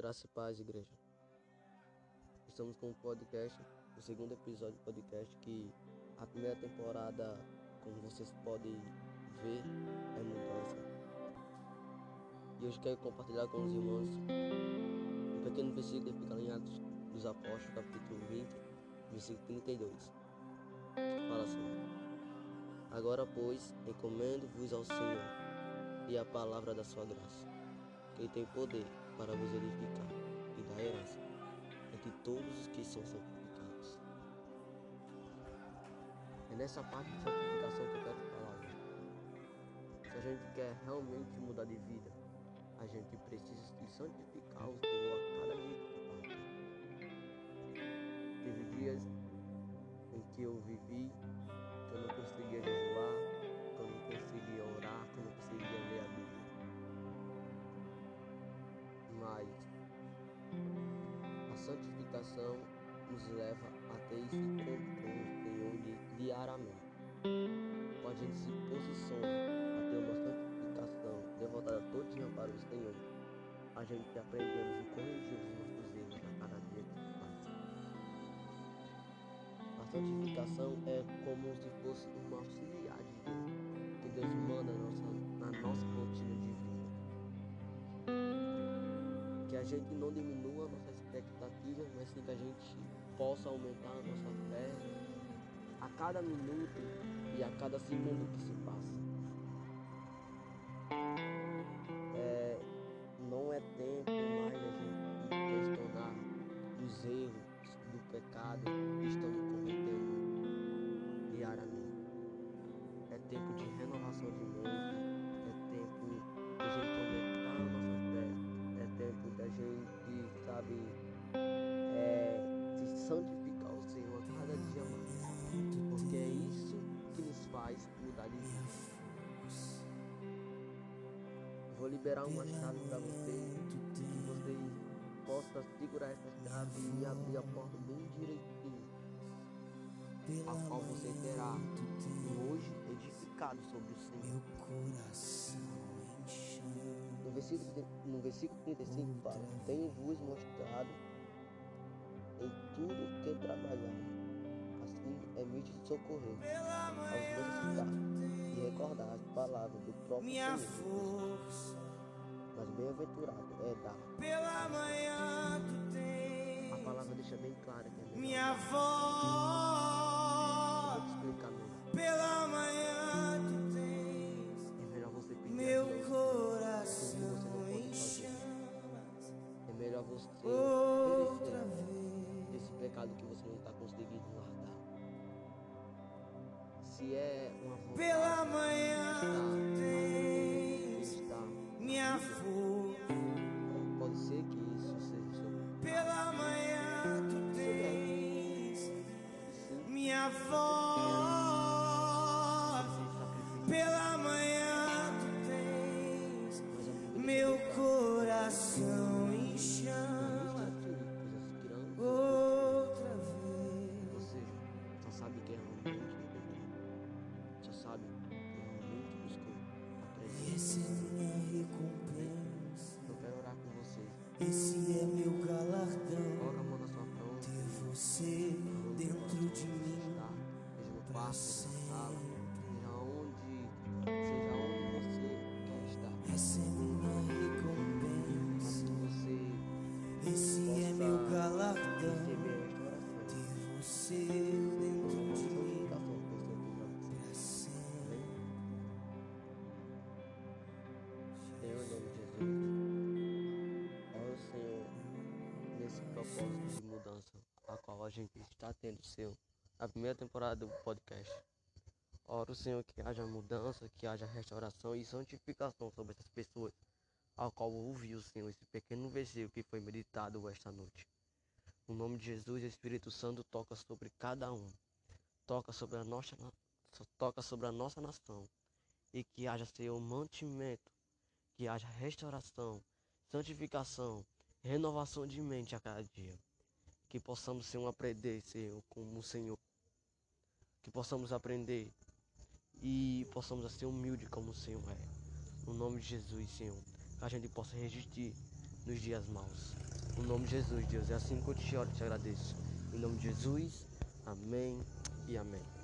Graça e paz, igreja. Estamos com o podcast, o segundo episódio do podcast, que a primeira temporada, como vocês podem ver, é mudança. E hoje quero compartilhar com os irmãos um pequeno versículo que fica dos Apóstolos, capítulo 20, versículo 32. Fala assim: Agora, pois, encomendo-vos ao Senhor e a palavra da sua graça, que tem poder para vos edificar e dar herança entre todos os que são santificados. É nessa parte de santificação que eu quero falar. Se a gente quer realmente mudar de vida, a gente precisa de santificar o Senhor a cada dia que passa. Teve dias em que eu vivi Mas a santificação nos leva a ter esse encontro com o Senhor diariamente. Quando a gente se posiciona a ter uma santificação devotada todinha para o Senhor, a gente aprendemos e corrigimos os nossos erros a cada dia que passa. A santificação é como se fosse uma auxiliar de Deus, que Deus manda nossa, na nossa rotina gente não diminua a nossa expectativa, mas sim que a gente possa aumentar a nossa fé a cada minuto e a cada segundo que se passa. Liberar uma chave para vocês, que vocês possam segurar essa chave e abrir a porta bem direitinho, a qual você terá hoje edificado sobre o Senhor. No versículo, no versículo 35 fala: Tenho-vos mostrado em tudo que trabalhar. Assim é mítido socorrer aos necessitados recordar as palavras do próprio minha Senhor. força. Mas bem-aventurado é dar. Se é uma vontade Pela manhã tens estar minha força. pode ser que isso seja sobre Pela manhã tu tens minha voz. Esse é meu galardão. Ter você dentro de mim. pra quarto, gente está tendo, Senhor, na primeira temporada do podcast. Oro, Senhor, que haja mudança, que haja restauração e santificação sobre essas pessoas, ao qual ouviu, Senhor, esse pequeno versículo que foi meditado esta noite. No nome de Jesus, o Espírito Santo toca sobre cada um. Toca sobre a nossa, toca sobre a nossa nação e que haja, Senhor, mantimento, que haja restauração, santificação, renovação de mente a cada dia. Que possamos, Senhor, aprender, Senhor, como o Senhor. Que possamos aprender e possamos ser humildes como o Senhor é. No nome de Jesus, Senhor. Que a gente possa resistir nos dias maus. No nome de Jesus, Deus, é assim que eu te oro te agradeço. Em nome de Jesus, amém e amém.